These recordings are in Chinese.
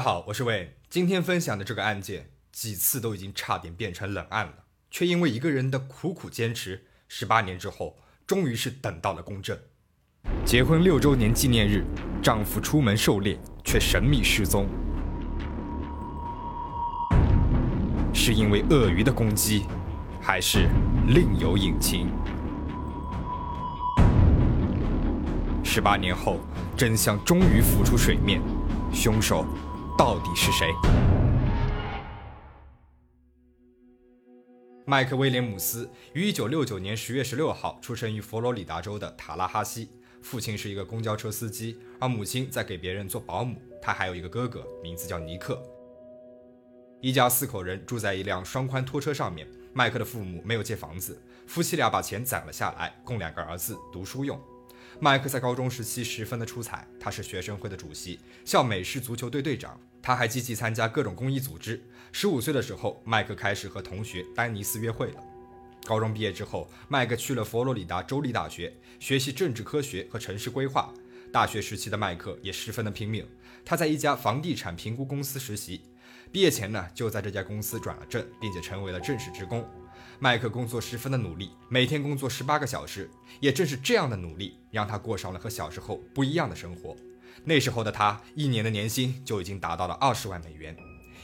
大家好，我是魏。今天分享的这个案件，几次都已经差点变成冷案了，却因为一个人的苦苦坚持，十八年之后，终于是等到了公正。结婚六周年纪念日，丈夫出门狩猎，却神秘失踪，是因为鳄鱼的攻击，还是另有隐情？十八年后，真相终于浮出水面，凶手。到底是谁？麦克威廉姆斯于1969年10月16号出生于佛罗里达州的塔拉哈西，父亲是一个公交车司机，而母亲在给别人做保姆。他还有一个哥哥，名字叫尼克。一家四口人住在一辆双宽拖车上面。麦克的父母没有借房子，夫妻俩把钱攒了下来，供两个儿子读书用。麦克在高中时期十分的出彩，他是学生会的主席，校美式足球队队长。他还积极参加各种公益组织。十五岁的时候，麦克开始和同学丹尼斯约会了。高中毕业之后，麦克去了佛罗里达州立大学学习政治科学和城市规划。大学时期的麦克也十分的拼命，他在一家房地产评估公司实习，毕业前呢就在这家公司转了正，并且成为了正式职工。麦克工作十分的努力，每天工作十八个小时。也正是这样的努力，让他过上了和小时候不一样的生活。那时候的他，一年的年薪就已经达到了二十万美元。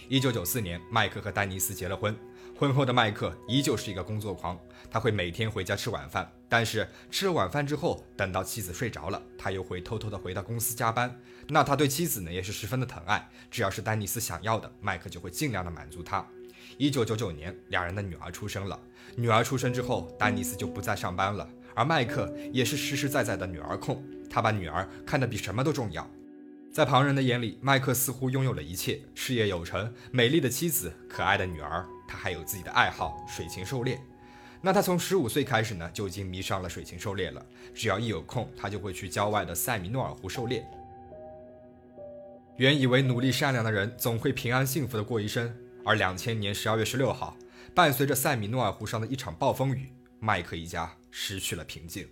一九九四年，麦克和丹尼斯结了婚。婚后的麦克依旧是一个工作狂，他会每天回家吃晚饭，但是吃了晚饭之后，等到妻子睡着了，他又会偷偷的回到公司加班。那他对妻子呢，也是十分的疼爱，只要是丹尼斯想要的，麦克就会尽量的满足他。一九九九年，两人的女儿出生了。女儿出生之后，丹尼斯就不再上班了。而麦克也是实实在在的女儿控，他把女儿看得比什么都重要。在旁人的眼里，麦克似乎拥有了一切：事业有成、美丽的妻子、可爱的女儿。他还有自己的爱好——水禽狩猎。那他从十五岁开始呢，就已经迷上了水禽狩猎了。只要一有空，他就会去郊外的塞米诺尔湖狩猎。原以为努力善良的人总会平安幸福的过一生，而两千年十二月十六号，伴随着塞米诺尔湖上的一场暴风雨。麦克一家失去了平静。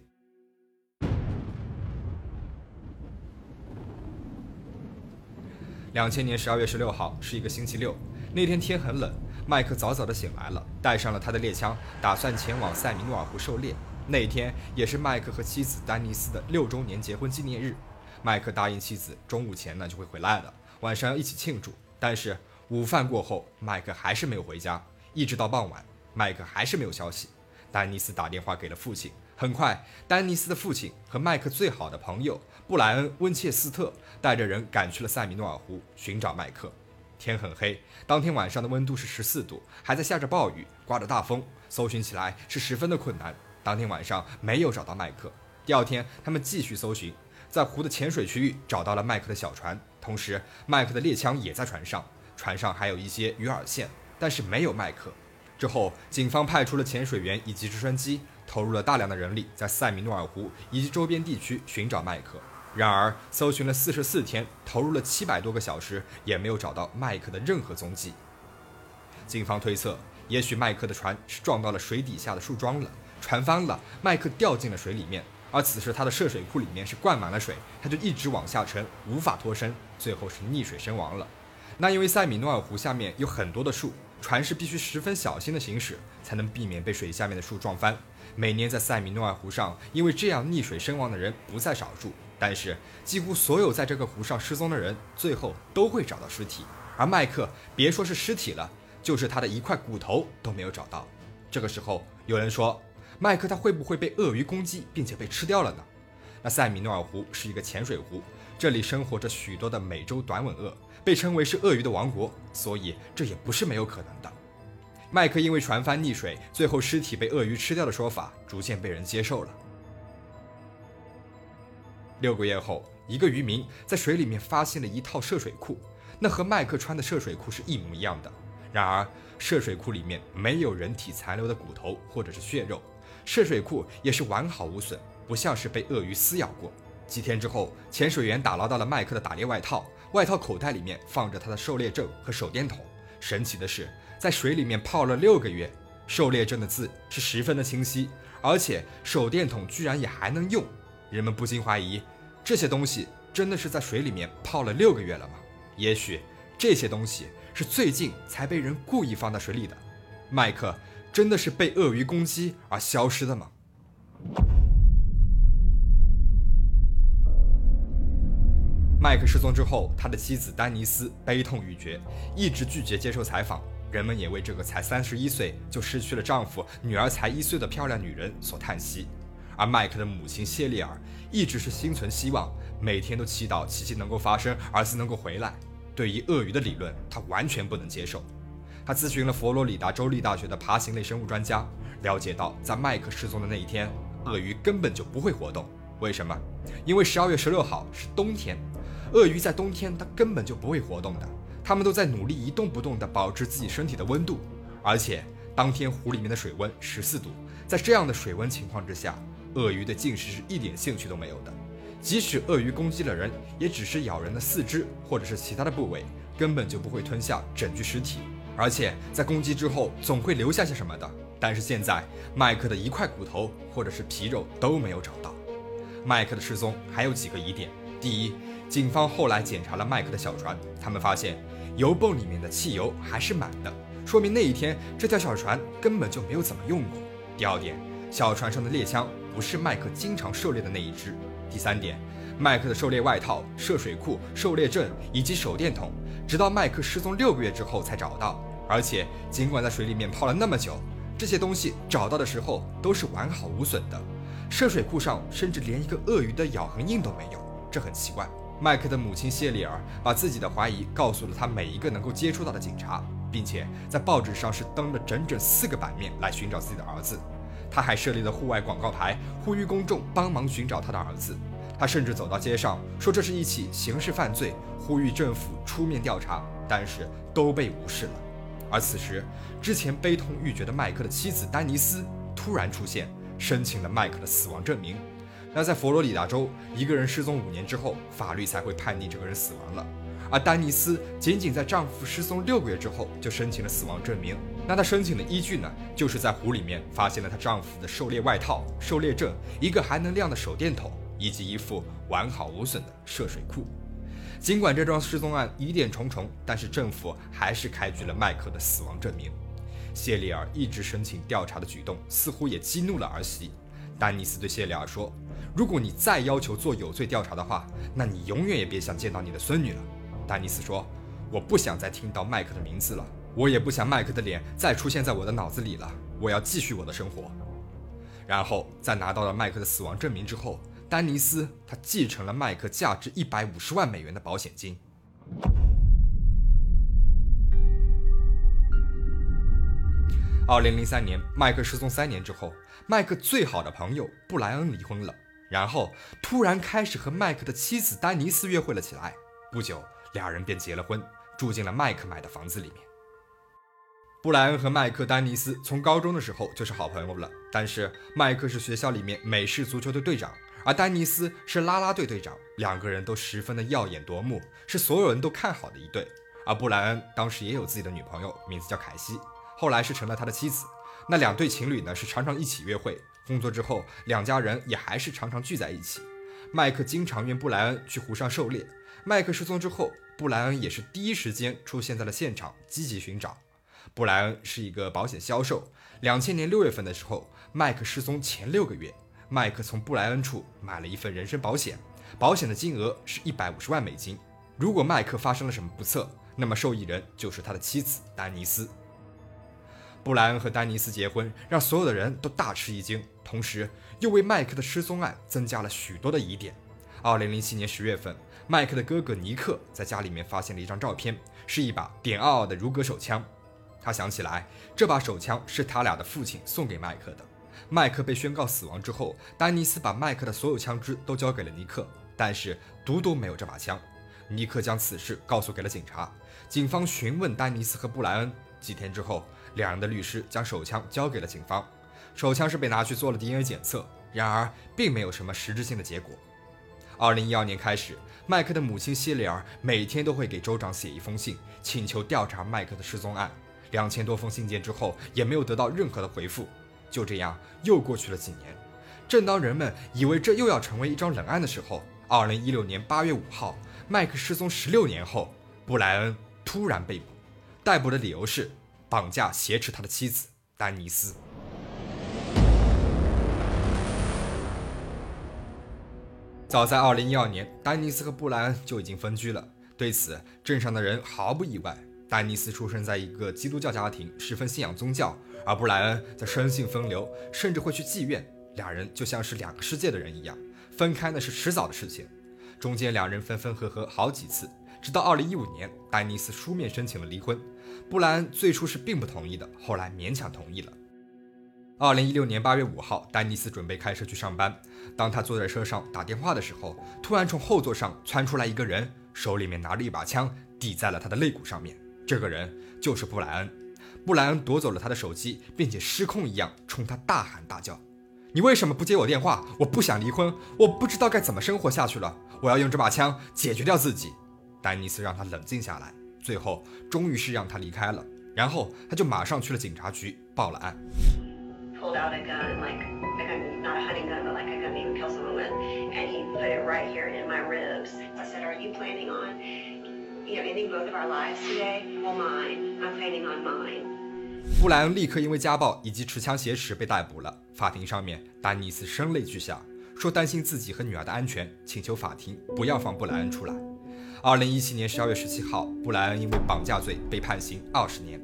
两千年十二月十六号是一个星期六，那天天很冷，麦克早早的醒来了，带上了他的猎枪，打算前往塞米诺尔湖狩猎。那天也是麦克和妻子丹尼斯的六周年结婚纪念日。麦克答应妻子，中午前呢就会回来的，晚上要一起庆祝。但是午饭过后，麦克还是没有回家，一直到傍晚，麦克还是没有消息。丹尼斯打电话给了父亲。很快，丹尼斯的父亲和麦克最好的朋友布莱恩·温切斯特带着人赶去了塞米诺尔湖寻找麦克。天很黑，当天晚上的温度是十四度，还在下着暴雨，刮着大风，搜寻起来是十分的困难。当天晚上没有找到麦克。第二天，他们继续搜寻，在湖的浅水区域找到了麦克的小船，同时麦克的猎枪也在船上，船上还有一些鱼饵线，但是没有麦克。之后，警方派出了潜水员以及直升机，投入了大量的人力，在塞米诺尔湖以及周边地区寻找麦克。然而，搜寻了四十四天，投入了七百多个小时，也没有找到麦克的任何踪迹。警方推测，也许麦克的船是撞到了水底下的树桩了，船翻了，麦克掉进了水里面。而此时他的涉水库里面是灌满了水，他就一直往下沉，无法脱身，最后是溺水身亡了。那因为塞米诺尔湖下面有很多的树。船是必须十分小心的行驶，才能避免被水下面的树撞翻。每年在塞米诺尔湖上，因为这样溺水身亡的人不在少数。但是，几乎所有在这个湖上失踪的人，最后都会找到尸体。而麦克，别说是尸体了，就是他的一块骨头都没有找到。这个时候，有人说，麦克他会不会被鳄鱼攻击，并且被吃掉了呢？那塞米诺尔湖是一个浅水湖，这里生活着许多的美洲短吻鳄。被称为是鳄鱼的王国，所以这也不是没有可能的。麦克因为船翻溺水，最后尸体被鳄鱼吃掉的说法逐渐被人接受了。六个月后，一个渔民在水里面发现了一套涉水裤，那和麦克穿的涉水裤是一模一样的。然而，涉水裤里面没有人体残留的骨头或者是血肉，涉水裤也是完好无损，不像是被鳄鱼撕咬过。几天之后，潜水员打捞到了麦克的打猎外套。外套口袋里面放着他的狩猎证和手电筒。神奇的是，在水里面泡了六个月，狩猎证的字是十分的清晰，而且手电筒居然也还能用。人们不禁怀疑，这些东西真的是在水里面泡了六个月了吗？也许这些东西是最近才被人故意放在水里的。麦克真的是被鳄鱼攻击而消失的吗？麦克失踪之后，他的妻子丹尼斯悲痛欲绝，一直拒绝接受采访。人们也为这个才三十一岁就失去了丈夫、女儿才一岁的漂亮女人所叹息。而麦克的母亲谢丽尔一直是心存希望，每天都祈祷奇迹能够发生，儿子能够回来。对于鳄鱼的理论，她完全不能接受。她咨询了佛罗里达州立大学的爬行类生物专家，了解到在麦克失踪的那一天，鳄鱼根本就不会活动。为什么？因为十二月十六号是冬天。鳄鱼在冬天，它根本就不会活动的。它们都在努力一动不动地保持自己身体的温度，而且当天湖里面的水温十四度，在这样的水温情况之下，鳄鱼对进食是一点兴趣都没有的。即使鳄鱼攻击了人，也只是咬人的四肢或者是其他的部位，根本就不会吞下整具尸体。而且在攻击之后，总会留下些什么的。但是现在，麦克的一块骨头或者是皮肉都没有找到。麦克的失踪还有几个疑点：第一，警方后来检查了麦克的小船，他们发现油泵里面的汽油还是满的，说明那一天这条小船根本就没有怎么用过。第二点，小船上的猎枪不是麦克经常狩猎的那一支。第三点，麦克的狩猎外套、涉水裤、狩猎证以及手电筒，直到麦克失踪六个月之后才找到。而且，尽管在水里面泡了那么久，这些东西找到的时候都是完好无损的。涉水裤上甚至连一个鳄鱼的咬痕印都没有，这很奇怪。麦克的母亲谢丽尔把自己的怀疑告诉了他每一个能够接触到的警察，并且在报纸上是登了整整四个版面来寻找自己的儿子。他还设立了户外广告牌，呼吁公众帮忙寻找他的儿子。他甚至走到街上说这是一起刑事犯罪，呼吁政府出面调查，但是都被无视了。而此时，之前悲痛欲绝的麦克的妻子丹尼斯突然出现，申请了麦克的死亡证明。那在佛罗里达州，一个人失踪五年之后，法律才会判定这个人死亡了。而丹尼斯仅仅在丈夫失踪六个月之后就申请了死亡证明。那她申请的依据呢？就是在湖里面发现了她丈夫的狩猎外套、狩猎证、一个还能亮的手电筒以及一副完好无损的涉水裤。尽管这桩失踪案疑点重重，但是政府还是开具了麦克的死亡证明。谢丽尔一直申请调查的举动，似乎也激怒了儿媳。丹尼斯对谢丽尔说：“如果你再要求做有罪调查的话，那你永远也别想见到你的孙女了。”丹尼斯说：“我不想再听到麦克的名字了，我也不想麦克的脸再出现在我的脑子里了。我要继续我的生活。”然后在拿到了麦克的死亡证明之后，丹尼斯他继承了麦克价值一百五十万美元的保险金。二零零三年，麦克失踪三年之后，麦克最好的朋友布莱恩离婚了，然后突然开始和麦克的妻子丹尼斯约会了起来。不久，俩人便结了婚，住进了麦克买的房子里面。布莱恩和麦克丹尼斯从高中的时候就是好朋友了，但是麦克是学校里面美式足球队队长，而丹尼斯是啦啦队队长，两个人都十分的耀眼夺目，是所有人都看好的一对。而布莱恩当时也有自己的女朋友，名字叫凯西。后来是成了他的妻子。那两对情侣呢，是常常一起约会。工作之后，两家人也还是常常聚在一起。麦克经常约布莱恩去湖上狩猎。麦克失踪之后，布莱恩也是第一时间出现在了现场，积极寻找。布莱恩是一个保险销售。两千年六月份的时候，麦克失踪前六个月，麦克从布莱恩处买了一份人身保险，保险的金额是一百五十万美金。如果麦克发生了什么不测，那么受益人就是他的妻子丹尼斯。布莱恩和丹尼斯结婚，让所有的人都大吃一惊，同时又为麦克的失踪案增加了许多的疑点。二零零七年十月份，麦克的哥哥尼克在家里面发现了一张照片，是一把点二二的如格手枪。他想起来，这把手枪是他俩的父亲送给麦克的。麦克被宣告死亡之后，丹尼斯把麦克的所有枪支都交给了尼克，但是独独没有这把枪。尼克将此事告诉给了警察，警方询问丹尼斯和布莱恩。几天之后，两人的律师将手枪交给了警方。手枪是被拿去做了 DNA 检测，然而并没有什么实质性的结果。二零一二年开始，麦克的母亲希里尔每天都会给州长写一封信，请求调查麦克的失踪案。两千多封信件之后，也没有得到任何的回复。就这样，又过去了几年。正当人们以为这又要成为一桩冷案的时候，二零一六年八月五号，麦克失踪十六年后，布莱恩突然被捕，逮捕的理由是绑架挟持他的妻子丹尼斯。早在2012年，丹尼斯和布莱恩就已经分居了。对此，镇上的人毫不意外。丹尼斯出生在一个基督教家庭，十分信仰宗教，而布莱恩则生性风流，甚至会去妓院。两人就像是两个世界的人一样，分开那是迟早的事情。中间两人分分合合好几次，直到2015年，丹尼斯书面申请了离婚。布莱恩最初是并不同意的，后来勉强同意了。2016年8月5号，丹尼斯准备开车去上班。当他坐在车上打电话的时候，突然从后座上窜出来一个人，手里面拿着一把枪，抵在了他的肋骨上面。这个人就是布莱恩。布莱恩夺走了他的手机，并且失控一样冲他大喊大叫：“你为什么不接我电话？我不想离婚，我不知道该怎么生活下去了。我要用这把枪解决掉自己。”丹尼斯让他冷静下来，最后终于是让他离开了。然后他就马上去了警察局报了案。pulled out a gun, like a gun, not a hunting gun, but like a gun that you would kill someone with, and he put it right here in my ribs. I said, "Are you planning on, you know, ending both of our lives today? Well, mine. I'm planning on mine." 布莱恩立刻因为家暴以及持枪挟持被逮捕了。法庭上面，丹尼斯声泪俱下，说担心自己和女儿的安全，请求法庭不要放布莱恩出来。二零一七年十二月十七号，布莱恩因为绑架罪被判刑二十年。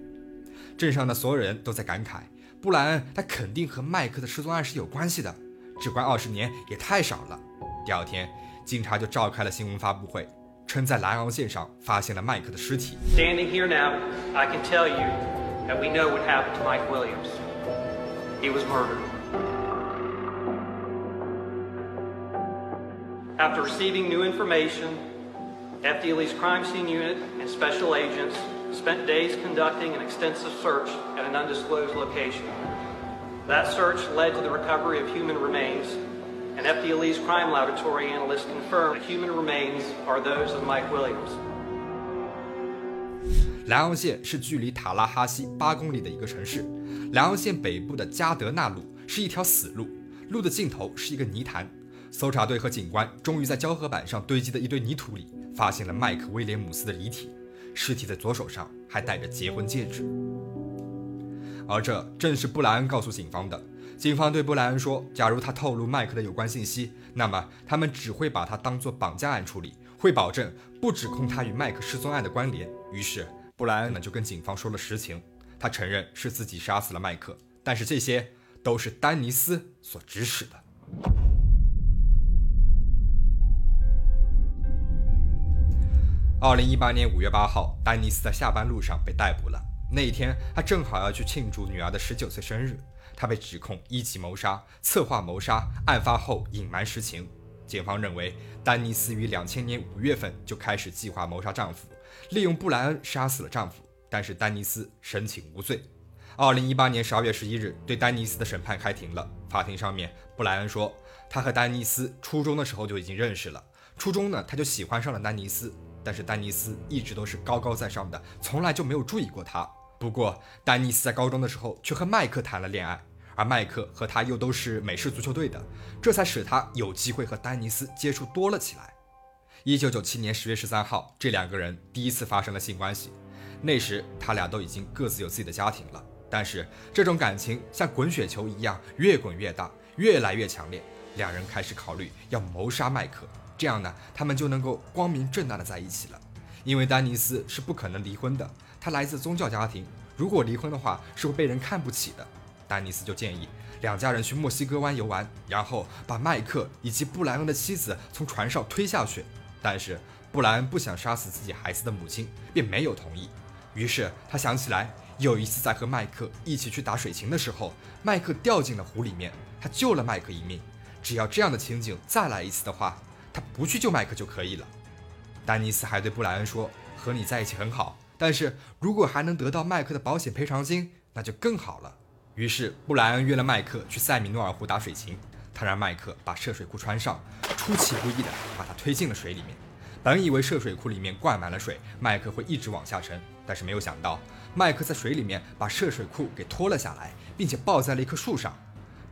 镇上的所有人都在感慨。布莱恩，他肯定和麦克的失踪案是有关系的，只关二十年也太少了。第二天，警察就召开了新闻发布会，称在莱昂县上发现了麦克的尸体。Standing here now, I can tell you that we know what happened to Mike Williams. He was murdered. After receiving new information, FDLE's crime scene unit and special agents spent days conducting an extensive search at an undisclosed location. That search led to the recovery of human remains, and FDLE's crime laboratory analysts confirmed that human remains are those of Mike Williams. 莱昂县是距离塔拉哈西八公里的一个城市。莱昂县北部的加德纳路是一条死路，路的尽头是一个泥潭。搜查队和警官终于在胶合板上堆积的一堆泥土里 发现了麦克威廉姆斯的遗体。尸体的左手上还戴着结婚戒指，而这正是布莱恩告诉警方的。警方对布莱恩说：“假如他透露麦克的有关信息，那么他们只会把他当作绑架案处理，会保证不指控他与麦克失踪案的关联。”于是，布莱恩呢就跟警方说了实情，他承认是自己杀死了麦克，但是这些都是丹尼斯所指使的。二零一八年五月八号，丹尼斯在下班路上被逮捕了。那一天，他正好要去庆祝女儿的十九岁生日。他被指控一级谋杀、策划谋杀，案发后隐瞒实情。警方认为，丹尼斯于两千年五月份就开始计划谋杀丈夫，利用布莱恩杀死了丈夫。但是丹尼斯申请无罪。二零一八年十二月十一日，对丹尼斯的审判开庭了。法庭上面，布莱恩说，他和丹尼斯初中的时候就已经认识了。初中呢，他就喜欢上了丹尼斯。但是丹尼斯一直都是高高在上的，从来就没有注意过他。不过，丹尼斯在高中的时候却和麦克谈了恋爱，而麦克和他又都是美式足球队的，这才使他有机会和丹尼斯接触多了起来。一九九七年十月十三号，这两个人第一次发生了性关系，那时他俩都已经各自有自己的家庭了。但是这种感情像滚雪球一样，越滚越大，越来越强烈，两人开始考虑要谋杀麦克。这样呢，他们就能够光明正大的在一起了。因为丹尼斯是不可能离婚的，他来自宗教家庭，如果离婚的话是会被人看不起的。丹尼斯就建议两家人去墨西哥湾游玩，然后把麦克以及布莱恩的妻子从船上推下去。但是布莱恩不想杀死自己孩子的母亲，便没有同意。于是他想起来，有一次在和麦克一起去打水禽的时候，麦克掉进了湖里面，他救了麦克一命。只要这样的情景再来一次的话。他不去救麦克就可以了。丹尼斯还对布莱恩说：“和你在一起很好，但是如果还能得到麦克的保险赔偿金，那就更好了。”于是布莱恩约了麦克去塞米诺尔湖打水琴。他让麦克把涉水裤穿上，出其不意地把他推进了水里面。本以为涉水裤里面灌满了水，麦克会一直往下沉，但是没有想到，麦克在水里面把涉水裤给脱了下来，并且抱在了一棵树上。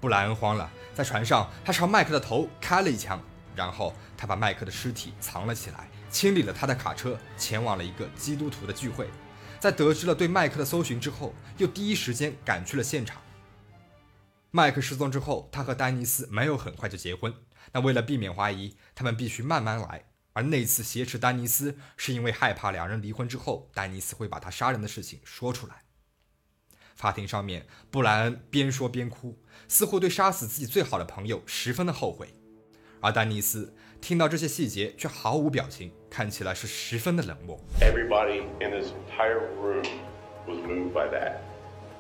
布莱恩慌了，在船上他朝麦克的头开了一枪。然后他把麦克的尸体藏了起来，清理了他的卡车，前往了一个基督徒的聚会。在得知了对麦克的搜寻之后，又第一时间赶去了现场。麦克失踪之后，他和丹尼斯没有很快就结婚。那为了避免怀疑，他们必须慢慢来。而那次挟持丹尼斯，是因为害怕两人离婚之后，丹尼斯会把他杀人的事情说出来。法庭上面，布莱恩边说边哭，似乎对杀死自己最好的朋友十分的后悔。而丹尼斯听到这些细节，却毫无表情，看起来是十分的冷漠。Everybody in this entire room was moved by that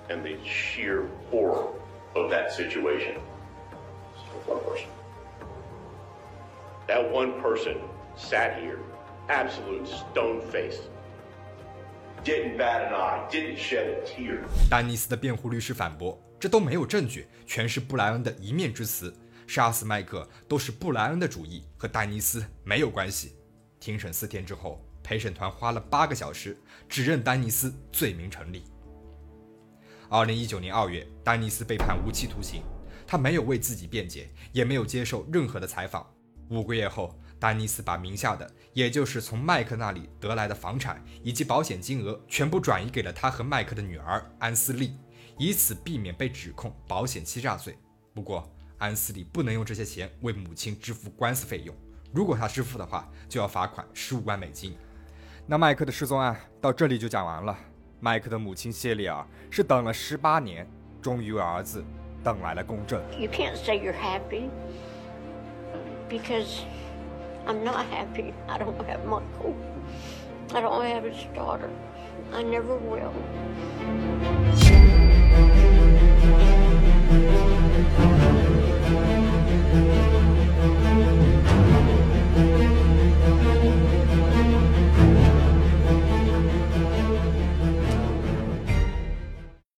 and the sheer horror of that situation. One person. That one person sat here, absolute stone faced. Didn't bat an eye, didn't shed a tear. 丹尼斯的辩护律师反驳：“这都没有证据，全是布莱恩的一面之词。 杀死麦克都是布莱恩的主意，和丹尼斯没有关系。”庭审四天之后，陪审团花了八个小时，指认丹尼斯罪名成立。二零一九年二月，丹尼斯被判无期徒刑，他没有为自己辩解，也没有接受任何的采访。五个月后，丹尼斯把名下的，也就是从麦克那里得来的房产以及保险金额，全部转移给了他和麦克的女儿安斯利，以此避免被指控保险欺诈罪。不过，安斯利不能用这些钱为母亲支付官司费用，如果他支付的话，就要罚款十五万美金。那麦克的失踪案到这里就讲完了。麦克的母亲谢丽尔是等了十八年，终于为儿子等来了公正。You can't say you're happy because I'm not happy. I don't have Michael. I don't have his daughter. I never will.